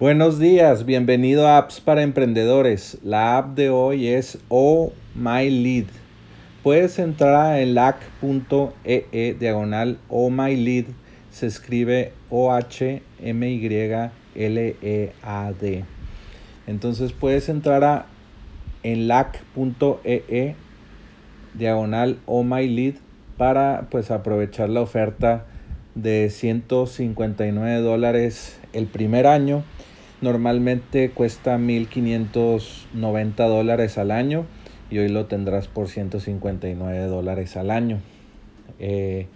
Buenos días, bienvenido a Apps para Emprendedores. La app de hoy es Oh My Lead. Puedes entrar a lac.ee e diagonal Oh My Lead. Se escribe O-H-M-Y-L-E-A-D. Entonces puedes entrar a enlac.ee e diagonal Oh My Lead para pues aprovechar la oferta de 159 dólares el primer año Normalmente cuesta 1.590 dólares al año y hoy lo tendrás por 159 dólares al año. Eh,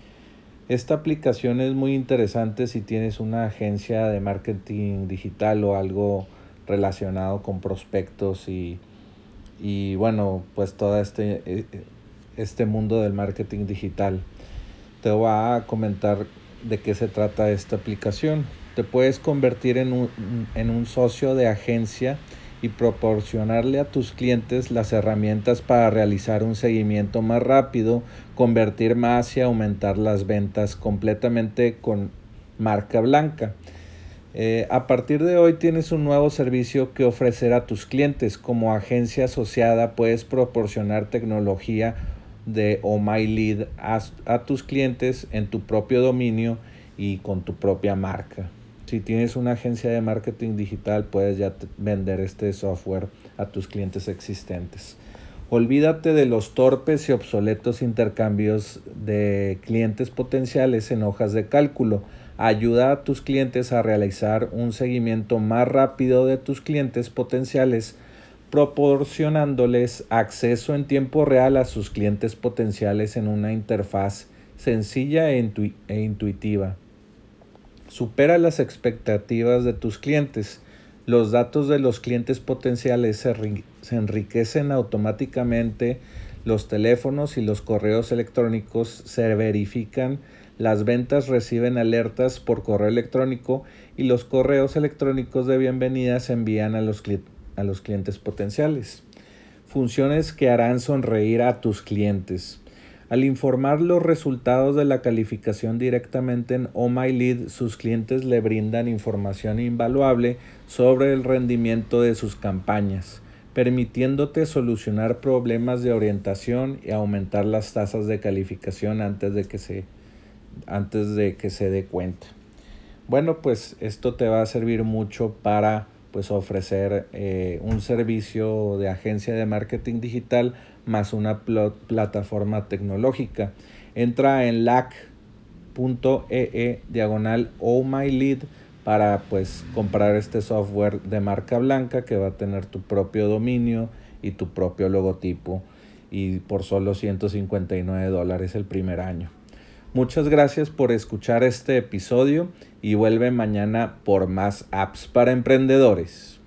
esta aplicación es muy interesante si tienes una agencia de marketing digital o algo relacionado con prospectos y, y bueno, pues todo este, eh, este mundo del marketing digital. Te voy a comentar de qué se trata esta aplicación te puedes convertir en un, en un socio de agencia y proporcionarle a tus clientes las herramientas para realizar un seguimiento más rápido, convertir más y aumentar las ventas completamente con marca blanca. Eh, a partir de hoy tienes un nuevo servicio que ofrecer a tus clientes. Como agencia asociada puedes proporcionar tecnología de Oh My Lead a, a tus clientes en tu propio dominio y con tu propia marca. Si tienes una agencia de marketing digital, puedes ya vender este software a tus clientes existentes. Olvídate de los torpes y obsoletos intercambios de clientes potenciales en hojas de cálculo. Ayuda a tus clientes a realizar un seguimiento más rápido de tus clientes potenciales, proporcionándoles acceso en tiempo real a sus clientes potenciales en una interfaz sencilla e, e intuitiva. Supera las expectativas de tus clientes. Los datos de los clientes potenciales se, enriquecen automáticamente. Los teléfonos y los correos electrónicos se verifican. Las ventas reciben alertas por correo electrónico y los correos electrónicos de bienvenida se envían a los, a los clientes potenciales. Funciones que harán sonreír a tus clientes. Al informar los resultados de la calificación directamente en Oh My Lead, sus clientes le brindan información invaluable sobre el rendimiento de sus campañas, permitiéndote solucionar problemas de orientación y aumentar las tasas de calificación antes de que se, antes de que se dé cuenta. Bueno, pues esto te va a servir mucho para pues ofrecer eh, un servicio de agencia de marketing digital más una plataforma tecnológica. Entra en lac.ee e diagonal oh my lead para pues comprar este software de marca blanca que va a tener tu propio dominio y tu propio logotipo y por solo 159 dólares el primer año. Muchas gracias por escuchar este episodio y vuelve mañana por más apps para emprendedores.